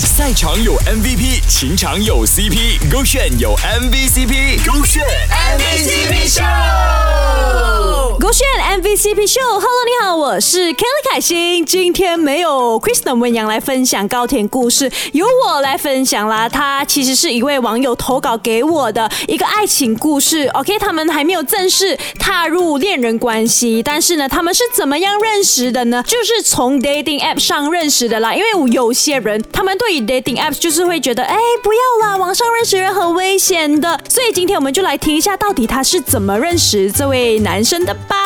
赛场有 MVP，情场有 CP，勾选有 MVCp，勾选。MVCp 秀，Hello，你好，我是 Kelly 凯欣。今天没有 Kristen 文阳来分享高甜故事，由我来分享啦。他其实是一位网友投稿给我的一个爱情故事。OK，他们还没有正式踏入恋人关系，但是呢，他们是怎么样认识的呢？就是从 dating app 上认识的啦。因为有些人他们对于 dating app 就是会觉得，哎，不要啦，网上认识人很危险的。所以今天我们就来听一下，到底他是怎么认识这位男生的吧。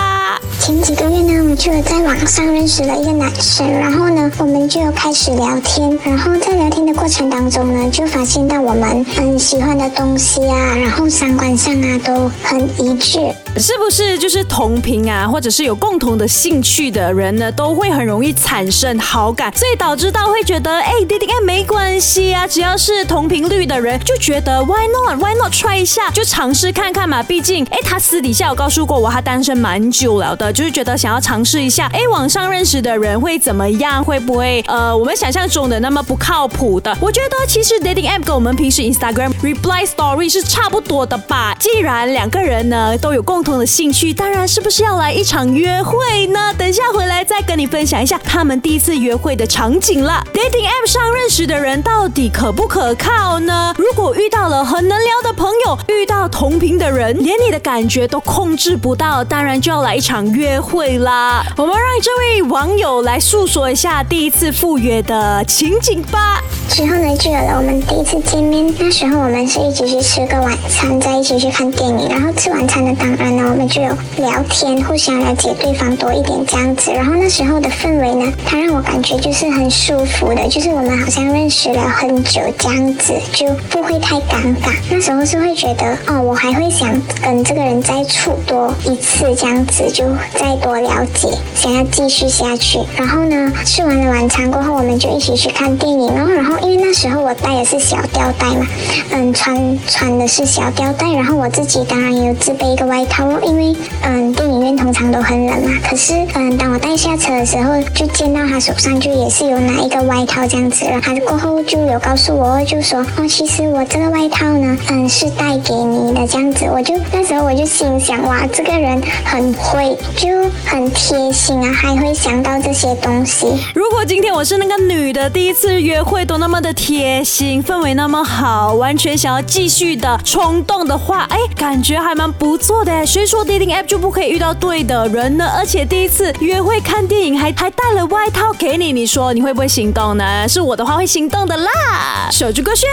前几个月呢，我就有在网上认识了一个男生，然后呢，我们就开始聊天，然后在聊天的过程当中呢，就发现到我们很喜欢的东西啊，然后三观上啊都很一致。是不是就是同频啊，或者是有共同的兴趣的人呢，都会很容易产生好感，所以导致到会觉得，哎，dating app 没关系啊，只要是同频率的人，就觉得 why not，why not try 一下，就尝试看看嘛。毕竟，哎，他私底下有告诉过我，他单身蛮久了的，就是觉得想要尝试一下，哎，网上认识的人会怎么样，会不会呃，我们想象中的那么不靠谱的？我觉得其实 dating app 跟我们平时 Instagram reply story 是差不多的吧。既然两个人呢都有共同的兴趣，当然是不是要来一场约会呢？等下回来再跟你分享一下他们第一次约会的场景了。dating app 上认识的人到底可不可靠呢？如果遇到了很能聊的朋友，遇到同频的人，连你的感觉都控制不到，当然就要来一场约会啦。我们让这位网友来诉说一下第一次赴约的情景吧。之后呢，就有了我们第一次见面。那时候我们是一起去吃个晚餐，再一起去看电影。然后吃晚餐的，当然呢，我们就有聊天，互相了解对方多一点这样子。然后那时候的氛围呢，它让我感觉就是很舒服的，就是我们好像认识了很久这样子，就不会太尴尬。那时候是会觉得，哦，我还会想跟这个人再处多一次这样子，就再多了解，想要继续下去。然后呢，吃完了晚餐过后，我们就一起去看电影。然后，然后因为那时候我带的是小吊带嘛，嗯，穿穿的是小吊带，然后我自己当然也有自备一个外套哦，因为嗯，电影院通常都很冷嘛。可是嗯，当我带下车的时候，就见到他手上就也是有拿一个外套这样子了。他过后就有告诉我，就说哦，其实我这个外套呢，嗯，是带给你的这样子。我就那时候我就心想，哇，这个人很会，就很贴心啊，还会想到这些东西。如果今天我是那个女的，第一次约会都那么的贴心，氛围那么好，完全想要继续的冲动的话，哎，感觉还蛮不错的。谁说 dating app 就不可以遇到对的人呢？而且第一次约会看电影还还带了外套给你，你说你会不会心动呢？是我的话会心动的啦。守住歌炫，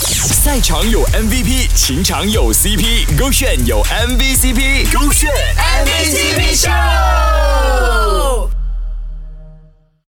赛场有 MVP，情场有 CP，勾炫有 MVCp，勾炫 MVCp 秀。